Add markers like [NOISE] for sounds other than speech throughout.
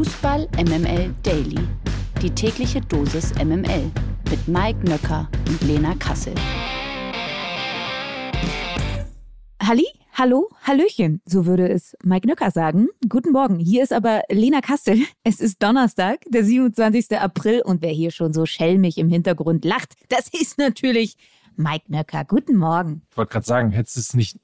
Fußball MML Daily. Die tägliche Dosis MML mit Mike Nöcker und Lena Kassel. Halli, hallo, hallöchen, so würde es Mike Nöcker sagen. Guten Morgen, hier ist aber Lena Kassel. Es ist Donnerstag, der 27. April und wer hier schon so schelmig im Hintergrund lacht, das ist natürlich Mike Nöcker. Guten Morgen. Ich wollte gerade sagen, hättest du es nicht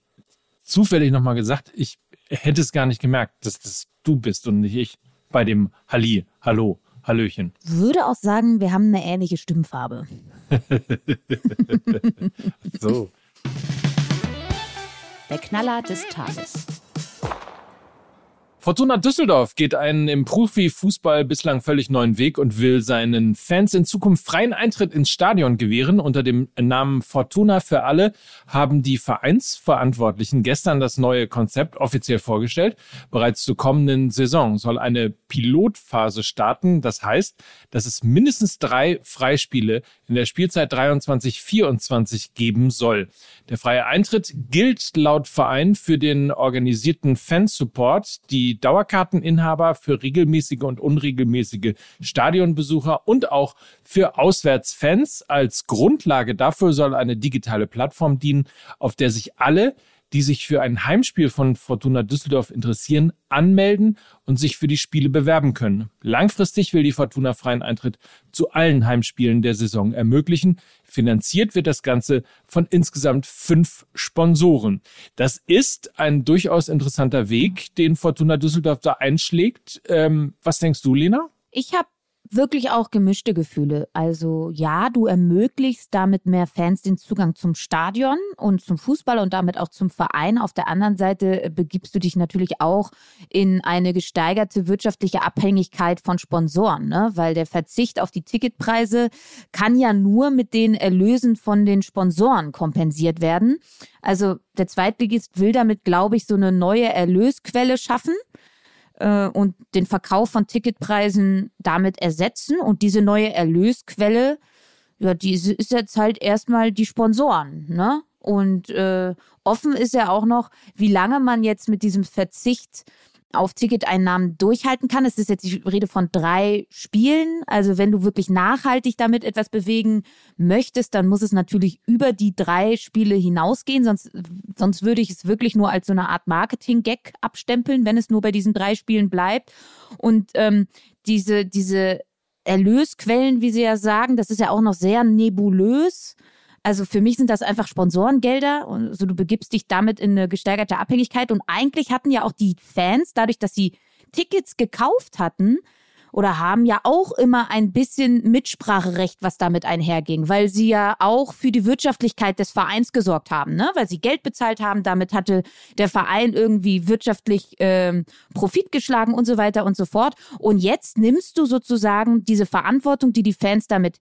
zufällig nochmal gesagt, ich hätte es gar nicht gemerkt, dass das du bist und nicht ich bei dem Halli, Hallo, Hallöchen. Würde auch sagen, wir haben eine ähnliche Stimmfarbe. [LAUGHS] so. Der Knaller des Tages. Fortuna Düsseldorf geht einen im Profifußball bislang völlig neuen Weg und will seinen Fans in Zukunft freien Eintritt ins Stadion gewähren. Unter dem Namen Fortuna für alle haben die Vereinsverantwortlichen gestern das neue Konzept offiziell vorgestellt. Bereits zur kommenden Saison soll eine Pilotphase starten. Das heißt, dass es mindestens drei Freispiele in der Spielzeit 23-24 geben soll. Der freie Eintritt gilt laut Verein für den organisierten Fansupport, die Dauerkarteninhaber, für regelmäßige und unregelmäßige Stadionbesucher und auch für Auswärtsfans. Als Grundlage dafür soll eine digitale Plattform dienen, auf der sich alle die sich für ein Heimspiel von Fortuna Düsseldorf interessieren, anmelden und sich für die Spiele bewerben können. Langfristig will die Fortuna freien Eintritt zu allen Heimspielen der Saison ermöglichen. Finanziert wird das Ganze von insgesamt fünf Sponsoren. Das ist ein durchaus interessanter Weg, den Fortuna Düsseldorf da einschlägt. Ähm, was denkst du, Lena? Ich habe wirklich auch gemischte Gefühle. Also ja, du ermöglichst damit mehr Fans den Zugang zum Stadion und zum Fußball und damit auch zum Verein. Auf der anderen Seite äh, begibst du dich natürlich auch in eine gesteigerte wirtschaftliche Abhängigkeit von Sponsoren, ne? weil der Verzicht auf die Ticketpreise kann ja nur mit den Erlösen von den Sponsoren kompensiert werden. Also der Zweitligist will damit, glaube ich, so eine neue Erlösquelle schaffen äh, und den Verkauf von Ticketpreisen damit ersetzen. Und diese neue Erlösquelle, ja, die ist jetzt halt erstmal die Sponsoren, ne? Und äh, offen ist ja auch noch, wie lange man jetzt mit diesem Verzicht auf Ticketeinnahmen durchhalten kann. Es ist jetzt die Rede von drei Spielen. Also wenn du wirklich nachhaltig damit etwas bewegen möchtest, dann muss es natürlich über die drei Spiele hinausgehen. Sonst, sonst würde ich es wirklich nur als so eine Art Marketing-Gag abstempeln, wenn es nur bei diesen drei Spielen bleibt. Und ähm, diese, diese Erlösquellen, wie Sie ja sagen, das ist ja auch noch sehr nebulös. Also für mich sind das einfach Sponsorengelder. Also du begibst dich damit in eine gesteigerte Abhängigkeit. Und eigentlich hatten ja auch die Fans, dadurch, dass sie Tickets gekauft hatten, oder haben ja auch immer ein bisschen Mitspracherecht, was damit einherging, weil sie ja auch für die Wirtschaftlichkeit des Vereins gesorgt haben, ne? weil sie Geld bezahlt haben. Damit hatte der Verein irgendwie wirtschaftlich ähm, Profit geschlagen und so weiter und so fort. Und jetzt nimmst du sozusagen diese Verantwortung, die die Fans damit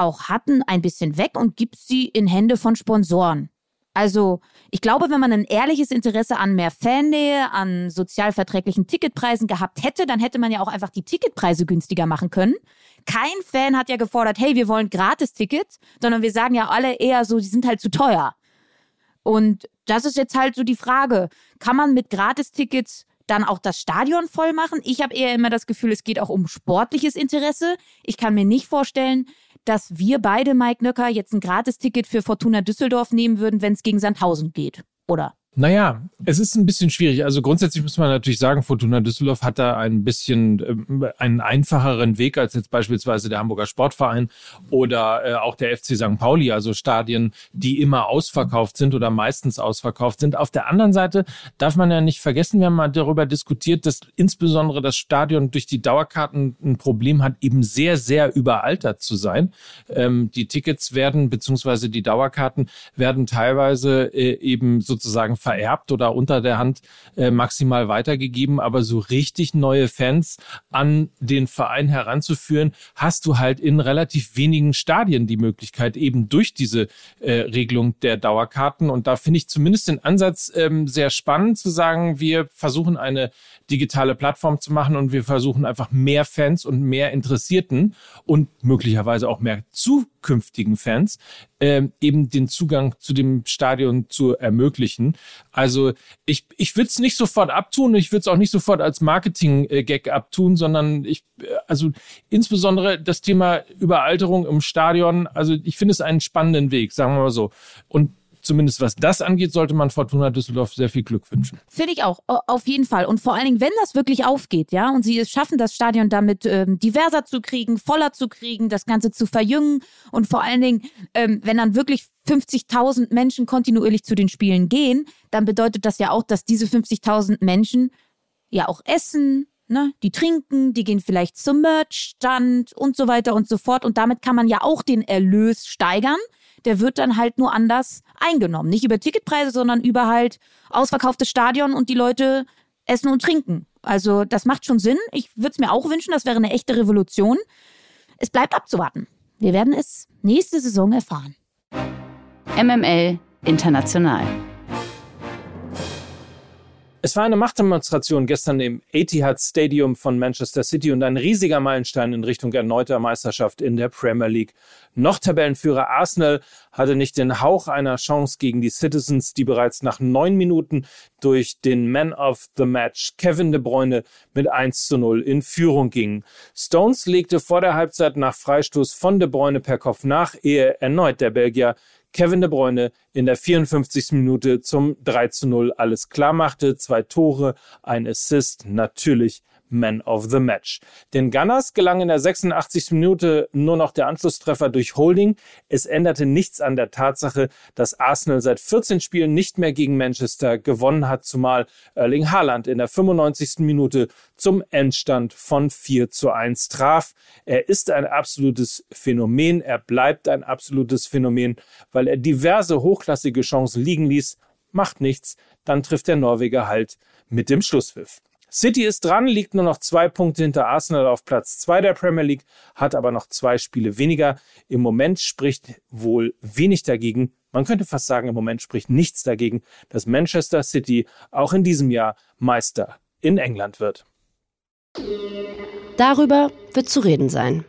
auch hatten, ein bisschen weg und gibt sie in Hände von Sponsoren. Also, ich glaube, wenn man ein ehrliches Interesse an mehr Fannähe, an sozialverträglichen Ticketpreisen gehabt hätte, dann hätte man ja auch einfach die Ticketpreise günstiger machen können. Kein Fan hat ja gefordert, hey, wir wollen Gratis-Tickets, sondern wir sagen ja alle eher so, die sind halt zu teuer. Und das ist jetzt halt so die Frage, kann man mit Gratistickets dann auch das Stadion voll machen? Ich habe eher immer das Gefühl, es geht auch um sportliches Interesse. Ich kann mir nicht vorstellen, dass wir beide, Mike Nöcker, jetzt ein Gratisticket für Fortuna Düsseldorf nehmen würden, wenn es gegen Sandhausen geht, oder? Naja, es ist ein bisschen schwierig. Also grundsätzlich muss man natürlich sagen, Fortuna Düsseldorf hat da ein bisschen äh, einen einfacheren Weg als jetzt beispielsweise der Hamburger Sportverein oder äh, auch der FC St. Pauli, also Stadien, die immer ausverkauft sind oder meistens ausverkauft sind. Auf der anderen Seite darf man ja nicht vergessen, wir haben mal darüber diskutiert, dass insbesondere das Stadion durch die Dauerkarten ein Problem hat, eben sehr, sehr überaltert zu sein. Ähm, die Tickets werden, beziehungsweise die Dauerkarten werden teilweise äh, eben sozusagen vererbt oder unter der Hand äh, maximal weitergegeben, aber so richtig neue Fans an den Verein heranzuführen, hast du halt in relativ wenigen Stadien die Möglichkeit, eben durch diese äh, Regelung der Dauerkarten. Und da finde ich zumindest den Ansatz ähm, sehr spannend zu sagen, wir versuchen eine digitale Plattform zu machen und wir versuchen einfach mehr Fans und mehr Interessierten und möglicherweise auch mehr zukünftigen Fans ähm, eben den Zugang zu dem Stadion zu ermöglichen. Also ich, ich würde es nicht sofort abtun, ich würde es auch nicht sofort als Marketing-Gag abtun, sondern ich, also insbesondere das Thema Überalterung im Stadion, also ich finde es einen spannenden Weg, sagen wir mal so. Und zumindest was das angeht, sollte man Fortuna Düsseldorf sehr viel Glück wünschen. Finde ich auch, auf jeden Fall. Und vor allen Dingen, wenn das wirklich aufgeht, ja, und sie es schaffen, das Stadion damit ähm, diverser zu kriegen, voller zu kriegen, das Ganze zu verjüngen und vor allen Dingen, ähm, wenn dann wirklich 50.000 Menschen kontinuierlich zu den Spielen gehen, dann bedeutet das ja auch, dass diese 50.000 Menschen ja auch essen, Ne? Die trinken, die gehen vielleicht zum Merchstand und so weiter und so fort. Und damit kann man ja auch den Erlös steigern der wird dann halt nur anders eingenommen. Nicht über Ticketpreise, sondern über halt ausverkauftes Stadion und die Leute essen und trinken. Also das macht schon Sinn. Ich würde es mir auch wünschen, das wäre eine echte Revolution. Es bleibt abzuwarten. Wir werden es nächste Saison erfahren. MML International. Es war eine Machtdemonstration gestern im Etihad Stadium von Manchester City und ein riesiger Meilenstein in Richtung erneuter Meisterschaft in der Premier League. Noch Tabellenführer Arsenal hatte nicht den Hauch einer Chance gegen die Citizens, die bereits nach neun Minuten durch den Man of the Match Kevin De Bruyne mit 1 zu 0 in Führung gingen. Stones legte vor der Halbzeit nach Freistoß von De Bruyne per Kopf nach, ehe erneut der Belgier Kevin de Bruyne in der 54. Minute zum 3 zu 0 alles klar machte. Zwei Tore, ein Assist, natürlich man of the Match. Den Gunners gelang in der 86. Minute nur noch der Anschlusstreffer durch Holding. Es änderte nichts an der Tatsache, dass Arsenal seit 14 Spielen nicht mehr gegen Manchester gewonnen hat, zumal Erling Haaland in der 95. Minute zum Endstand von 4 zu 1 traf. Er ist ein absolutes Phänomen. Er bleibt ein absolutes Phänomen, weil er diverse hochklassige Chancen liegen ließ. Macht nichts. Dann trifft der Norweger halt mit dem Schlusspfiff. City ist dran, liegt nur noch zwei Punkte hinter Arsenal auf Platz zwei der Premier League, hat aber noch zwei Spiele weniger. Im Moment spricht wohl wenig dagegen, man könnte fast sagen, im Moment spricht nichts dagegen, dass Manchester City auch in diesem Jahr Meister in England wird. Darüber wird zu reden sein.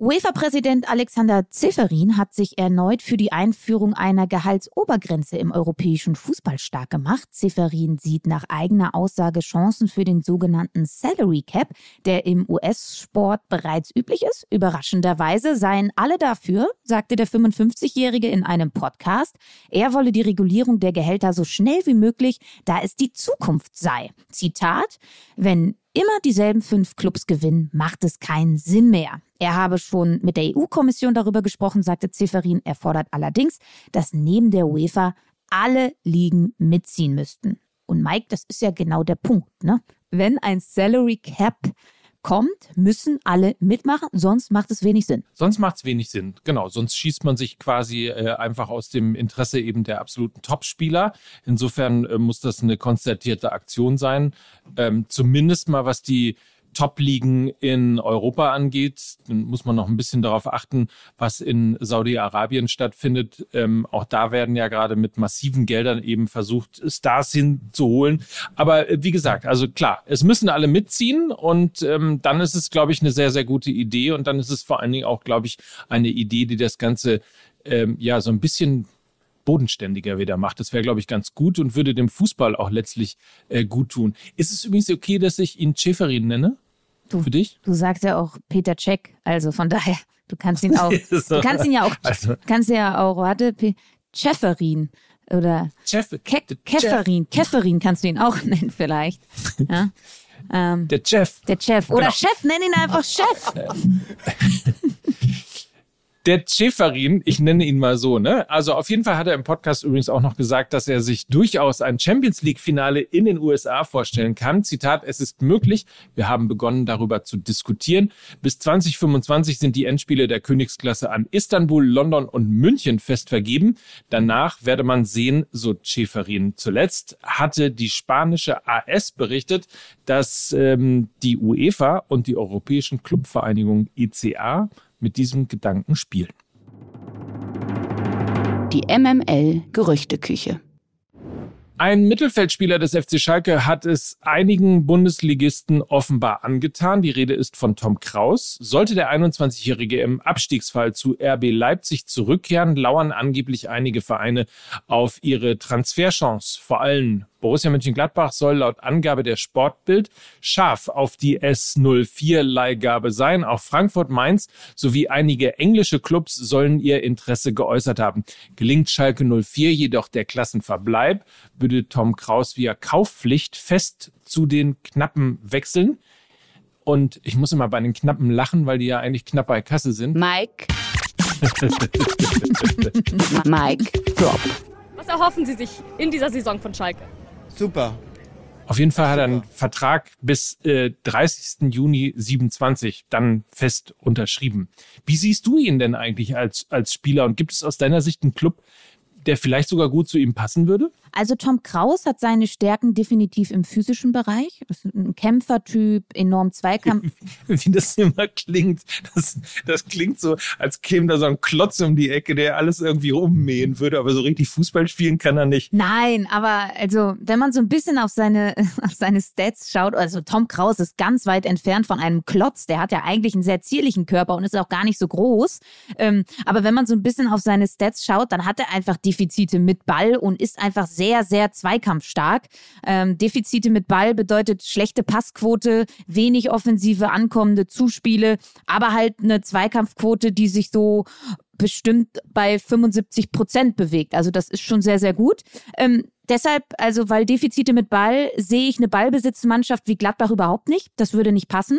UEFA-Präsident Alexander Zifferin hat sich erneut für die Einführung einer Gehaltsobergrenze im europäischen Fußball stark gemacht. Zifferin sieht nach eigener Aussage Chancen für den sogenannten Salary Cap, der im US-Sport bereits üblich ist. Überraschenderweise seien alle dafür, sagte der 55-Jährige in einem Podcast. Er wolle die Regulierung der Gehälter so schnell wie möglich, da es die Zukunft sei. Zitat, wenn immer dieselben fünf Clubs gewinnen, macht es keinen Sinn mehr. Er habe schon mit der EU-Kommission darüber gesprochen, sagte Zifferin. Er fordert allerdings, dass neben der UEFA alle Ligen mitziehen müssten. Und Mike, das ist ja genau der Punkt, ne? Wenn ein Salary Cap kommt, müssen alle mitmachen, sonst macht es wenig Sinn. Sonst macht es wenig Sinn, genau. Sonst schießt man sich quasi äh, einfach aus dem Interesse eben der absoluten Topspieler. Insofern äh, muss das eine konstatierte Aktion sein. Ähm, zumindest mal was die Top-Ligen in Europa angeht, dann muss man noch ein bisschen darauf achten, was in Saudi-Arabien stattfindet. Ähm, auch da werden ja gerade mit massiven Geldern eben versucht, Stars hinzuholen. Aber äh, wie gesagt, also klar, es müssen alle mitziehen und ähm, dann ist es, glaube ich, eine sehr, sehr gute Idee und dann ist es vor allen Dingen auch, glaube ich, eine Idee, die das Ganze ähm, ja so ein bisschen bodenständiger wieder macht. Das wäre, glaube ich, ganz gut und würde dem Fußball auch letztlich äh, gut tun. Ist es übrigens okay, dass ich ihn Schäferin nenne? Du, Für dich? Du sagst ja auch Peter Cech, also von daher, du kannst ihn auch, [LAUGHS] du kannst ihn ja auch, also, kannst ja auch, warte, Schäferin oder Chef, Ke Käferin, Käferin kannst du ihn auch [LAUGHS] nennen vielleicht. Ja? [LAUGHS] Ähm, der Chef. Der Chef. Oder genau. Chef, nenn ihn einfach Chef. Der Schäferin, ich nenne ihn mal so, ne? Also auf jeden Fall hat er im Podcast übrigens auch noch gesagt, dass er sich durchaus ein Champions League Finale in den USA vorstellen kann. Zitat, es ist möglich. Wir haben begonnen darüber zu diskutieren. Bis 2025 sind die Endspiele der Königsklasse an Istanbul, London und München fest vergeben. Danach werde man sehen, so Schäferin. Zuletzt hatte die spanische AS berichtet, dass ähm, die UEFA und die Europäischen Clubvereinigungen ICA mit diesem Gedanken spielen. Die MML Gerüchteküche. Ein Mittelfeldspieler des FC Schalke hat es einigen Bundesligisten offenbar angetan. Die Rede ist von Tom Kraus. Sollte der 21-Jährige im Abstiegsfall zu RB Leipzig zurückkehren, lauern angeblich einige Vereine auf ihre Transferchance. Vor allem Borussia Mönchengladbach soll laut Angabe der Sportbild scharf auf die S04-Leihgabe sein. Auch Frankfurt, Mainz sowie einige englische Clubs sollen ihr Interesse geäußert haben. Gelingt Schalke 04 jedoch der Klassenverbleib, würde Tom Kraus via Kaufpflicht fest zu den Knappen wechseln. Und ich muss immer bei den Knappen lachen, weil die ja eigentlich knapp bei Kasse sind. Mike. [LAUGHS] Mike Drop. Was erhoffen Sie sich in dieser Saison von Schalke? Super. Auf jeden Fall hat er einen Vertrag bis äh, 30. Juni 27 dann fest unterschrieben. Wie siehst du ihn denn eigentlich als, als Spieler und gibt es aus deiner Sicht einen Club, der vielleicht sogar gut zu ihm passen würde? Also Tom Kraus hat seine Stärken definitiv im physischen Bereich. Ist ein Kämpfertyp, enorm Zweikampf. [LAUGHS] Wie das immer klingt. Das, das klingt so, als käme da so ein Klotz um die Ecke, der alles irgendwie ummähen würde, aber so richtig Fußball spielen kann er nicht. Nein, aber also, wenn man so ein bisschen auf seine, [LAUGHS] auf seine Stats schaut, also Tom Kraus ist ganz weit entfernt von einem Klotz. Der hat ja eigentlich einen sehr zierlichen Körper und ist auch gar nicht so groß. Ähm, aber wenn man so ein bisschen auf seine Stats schaut, dann hat er einfach Defizite mit Ball und ist einfach sehr, sehr zweikampfstark. Ähm, Defizite mit Ball bedeutet schlechte Passquote, wenig offensive ankommende Zuspiele, aber halt eine Zweikampfquote, die sich so bestimmt bei 75 Prozent bewegt. Also das ist schon sehr, sehr gut. Ähm, deshalb, also weil Defizite mit Ball, sehe ich eine Ballbesitzmannschaft wie Gladbach überhaupt nicht. Das würde nicht passen.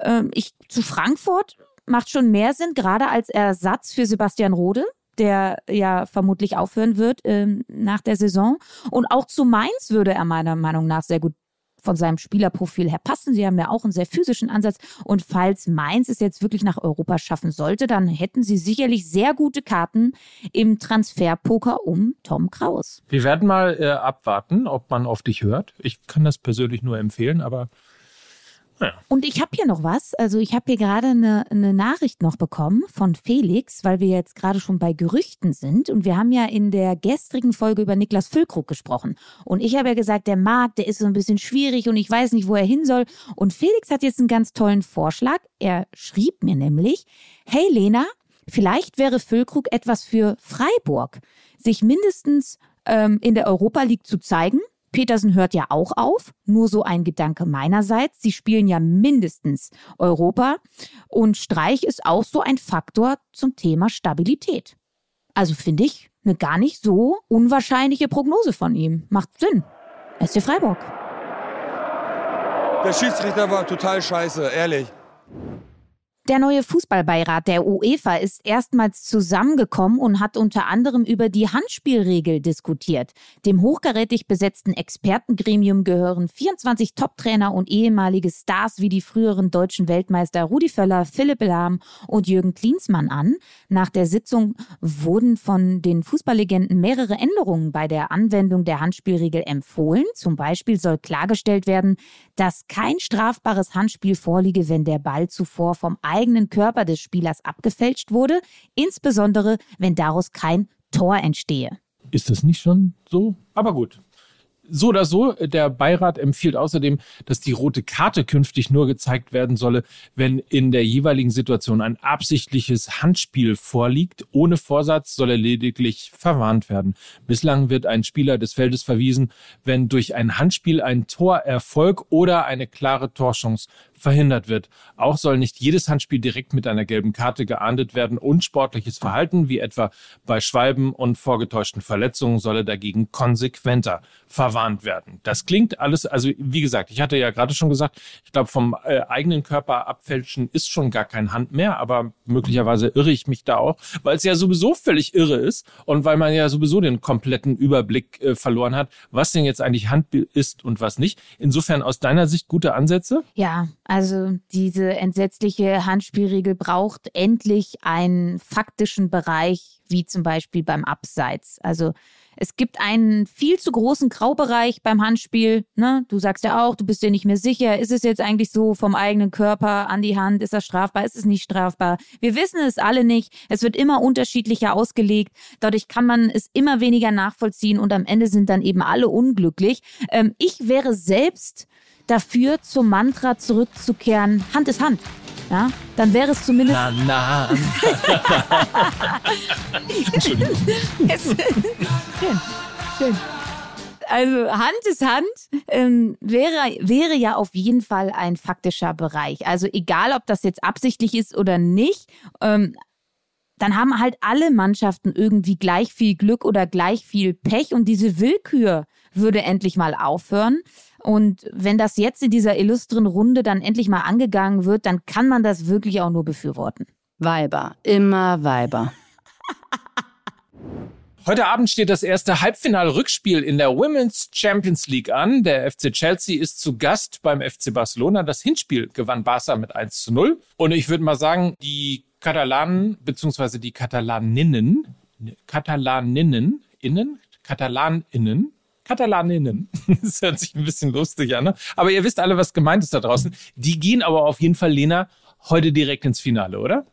Ähm, ich zu Frankfurt macht schon mehr Sinn, gerade als Ersatz für Sebastian Rode der ja vermutlich aufhören wird ähm, nach der Saison. Und auch zu Mainz würde er meiner Meinung nach sehr gut von seinem Spielerprofil her passen. Sie haben ja auch einen sehr physischen Ansatz. Und falls Mainz es jetzt wirklich nach Europa schaffen sollte, dann hätten sie sicherlich sehr gute Karten im Transferpoker um Tom Kraus. Wir werden mal äh, abwarten, ob man auf dich hört. Ich kann das persönlich nur empfehlen, aber Und ich habe hier noch was. Also ich habe hier gerade eine, eine Nachricht noch bekommen von Felix, weil wir jetzt gerade schon bei Gerüchten sind. Und wir haben ja in der gestrigen Folge über Niklas Füllkrug gesprochen. Und ich habe ja gesagt, der Markt, der ist so ein bisschen schwierig und ich weiß nicht, wo er hin soll. Und Felix hat jetzt einen ganz tollen Vorschlag. Er schrieb mir nämlich, hey Lena, vielleicht wäre Füllkrug etwas für Freiburg. Sich mindestens ähm, in der Europa League zu zeigen Petersen hört ja auch auf. Nur so ein Gedanke meinerseits. Sie spielen ja mindestens Europa. Und Streich ist auch so ein Faktor zum Thema Stabilität. Also finde ich eine gar nicht so unwahrscheinliche Prognose von ihm. Macht Sinn. SC Freiburg. Der Schiedsrichter war total scheiße, ehrlich. Der neue Fußballbeirat der UEFA ist erstmals zusammengekommen und hat unter anderem über die Handspielregel diskutiert. Dem hochkarätig besetzten Expertengremium gehören 24 Top-Trainer und ehemalige Stars wie die früheren deutschen Weltmeister Rudi Völler, Philipp Lahm und Jürgen Klinsmann an. Nach der Sitzung wurden von den Fußballlegenden mehrere Änderungen bei der Anwendung der Handspielregel empfohlen. Zum Beispiel soll klargestellt werden, dass kein strafbares Handspiel vorliege, wenn der Ball zuvor vom eigenen Körper des Spielers abgefälscht wurde, insbesondere wenn daraus kein Tor entstehe. Ist das nicht schon so? Aber gut so oder so, der Beirat empfiehlt außerdem, dass die rote Karte künftig nur gezeigt werden solle, wenn in der jeweiligen Situation ein absichtliches Handspiel vorliegt. Ohne Vorsatz soll er lediglich verwarnt werden. Bislang wird ein Spieler des Feldes verwiesen, wenn durch ein Handspiel ein Torerfolg oder eine klare Torchance verhindert wird. Auch soll nicht jedes Handspiel direkt mit einer gelben Karte geahndet werden. Unsportliches Verhalten, wie etwa bei Schwalben und vorgetäuschten Verletzungen, solle dagegen konsequenter verwarnt werden. Das klingt alles, also wie gesagt, ich hatte ja gerade schon gesagt, ich glaube, vom äh, eigenen Körper abfälschen ist schon gar kein Hand mehr, aber möglicherweise irre ich mich da auch, weil es ja sowieso völlig irre ist und weil man ja sowieso den kompletten Überblick äh, verloren hat, was denn jetzt eigentlich Handbild ist und was nicht. Insofern aus deiner Sicht gute Ansätze? Ja, Also diese entsetzliche Handspielregel braucht endlich einen faktischen Bereich, wie zum Beispiel beim Abseits. Also es gibt einen viel zu großen Graubereich beim Handspiel. Ne? Du sagst ja auch, du bist dir nicht mehr sicher. Ist es jetzt eigentlich so vom eigenen Körper an die Hand? Ist das strafbar? Ist es nicht strafbar? Wir wissen es alle nicht. Es wird immer unterschiedlicher ausgelegt. Dadurch kann man es immer weniger nachvollziehen und am Ende sind dann eben alle unglücklich. Ähm, ich wäre selbst dafür, zum Mantra zurückzukehren. Hand ist Hand ja, dann wäre es zumindest. Na, na. [LAUGHS] Entschuldigung. schön, schön. Also Hand ist Hand ähm, wäre, wäre ja auf jeden Fall ein faktischer Bereich. Also egal, ob das jetzt absichtlich ist oder nicht, ähm, dann haben halt alle Mannschaften irgendwie gleich viel Glück oder gleich viel Pech und diese Willkür würde endlich mal aufhören. Und wenn das jetzt in dieser illustren Runde dann endlich mal angegangen wird, dann kann man das wirklich auch nur befürworten. Weiber, immer Weiber. Heute Abend steht das erste Halbfinal-Rückspiel in der Women's Champions League an. Der FC Chelsea ist zu Gast beim FC Barcelona. Das Hinspiel gewann Barca mit 1 zu 0. Und ich würde mal sagen, die Katalanen bzw. die Katalaninnen, Katalaninnen, innen, Katalaninnen Katalaninnen. [LAUGHS] Das hört sich ein bisschen lustig an, ne? Aber ihr wisst alle, was gemeint ist da draußen. Die gehen aber auf jeden Fall, Lena, heute direkt ins Finale, oder?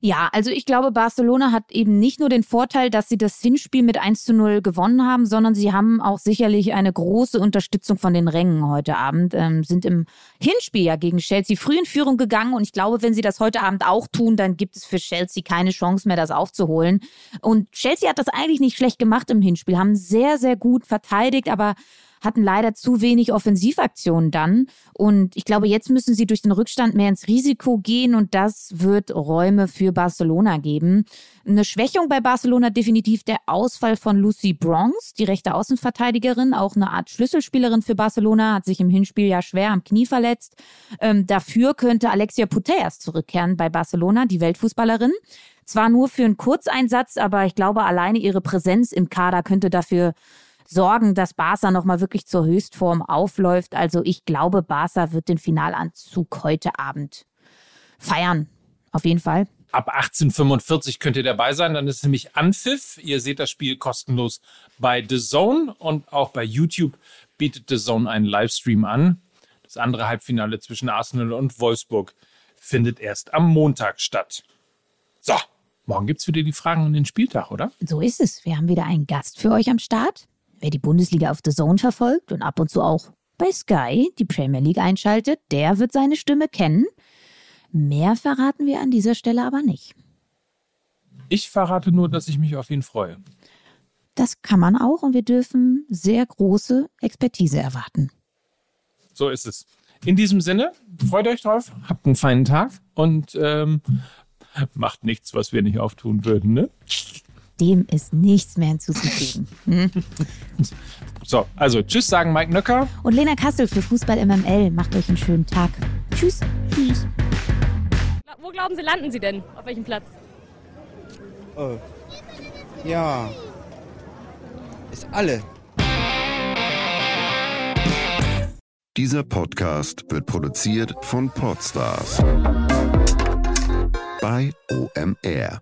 Ja, also ich glaube, Barcelona hat eben nicht nur den Vorteil, dass sie das Hinspiel mit 1 zu 0 gewonnen haben, sondern sie haben auch sicherlich eine große Unterstützung von den Rängen heute Abend, ähm, sind im Hinspiel ja gegen Chelsea früh in Führung gegangen und ich glaube, wenn sie das heute Abend auch tun, dann gibt es für Chelsea keine Chance mehr, das aufzuholen. Und Chelsea hat das eigentlich nicht schlecht gemacht im Hinspiel, haben sehr, sehr gut verteidigt, aber hatten leider zu wenig Offensivaktionen dann. Und ich glaube, jetzt müssen sie durch den Rückstand mehr ins Risiko gehen und das wird Räume für Barcelona geben. Eine Schwächung bei Barcelona definitiv der Ausfall von Lucy Bronx, die rechte Außenverteidigerin, auch eine Art Schlüsselspielerin für Barcelona, hat sich im Hinspiel ja schwer am Knie verletzt. Ähm, dafür könnte Alexia Putellas zurückkehren bei Barcelona, die Weltfußballerin. Zwar nur für einen Kurzeinsatz, aber ich glaube, alleine ihre Präsenz im Kader könnte dafür sorgen, dass Barca nochmal wirklich zur Höchstform aufläuft. Also ich glaube, Barca wird den Finalanzug heute Abend feiern. Auf jeden Fall. Ab 1845 könnt ihr dabei sein, dann ist nämlich Anpfiff. Ihr seht das Spiel kostenlos bei The Zone und auch bei YouTube bietet The Zone einen Livestream an. Das andere Halbfinale zwischen Arsenal und Wolfsburg findet erst am Montag statt. So, morgen gibt es wieder die Fragen an den Spieltag, oder? So ist es. Wir haben wieder einen Gast für euch am Start. Wer die Bundesliga auf The Zone verfolgt und ab und zu auch bei Sky die Premier League einschaltet, der wird seine Stimme kennen. Mehr verraten wir an dieser Stelle aber nicht. Ich verrate nur, dass ich mich auf ihn freue. Das kann man auch und wir dürfen sehr große Expertise erwarten. So ist es. In diesem Sinne, freut euch drauf, habt einen feinen Tag und ähm, macht nichts, was wir nicht auftun würden. Ne? Dem ist nichts mehr hinzuzufügen. [LAUGHS] So, also tschüss sagen Mike Nöcker. Und Lena Kassel für Fußball MML. Macht euch einen schönen Tag. Tschüss. Tschüss. Wo glauben Sie, landen Sie denn? Auf welchem Platz? Oh. Ja. Ist alle. Dieser Podcast wird produziert von Podstars bei OMR.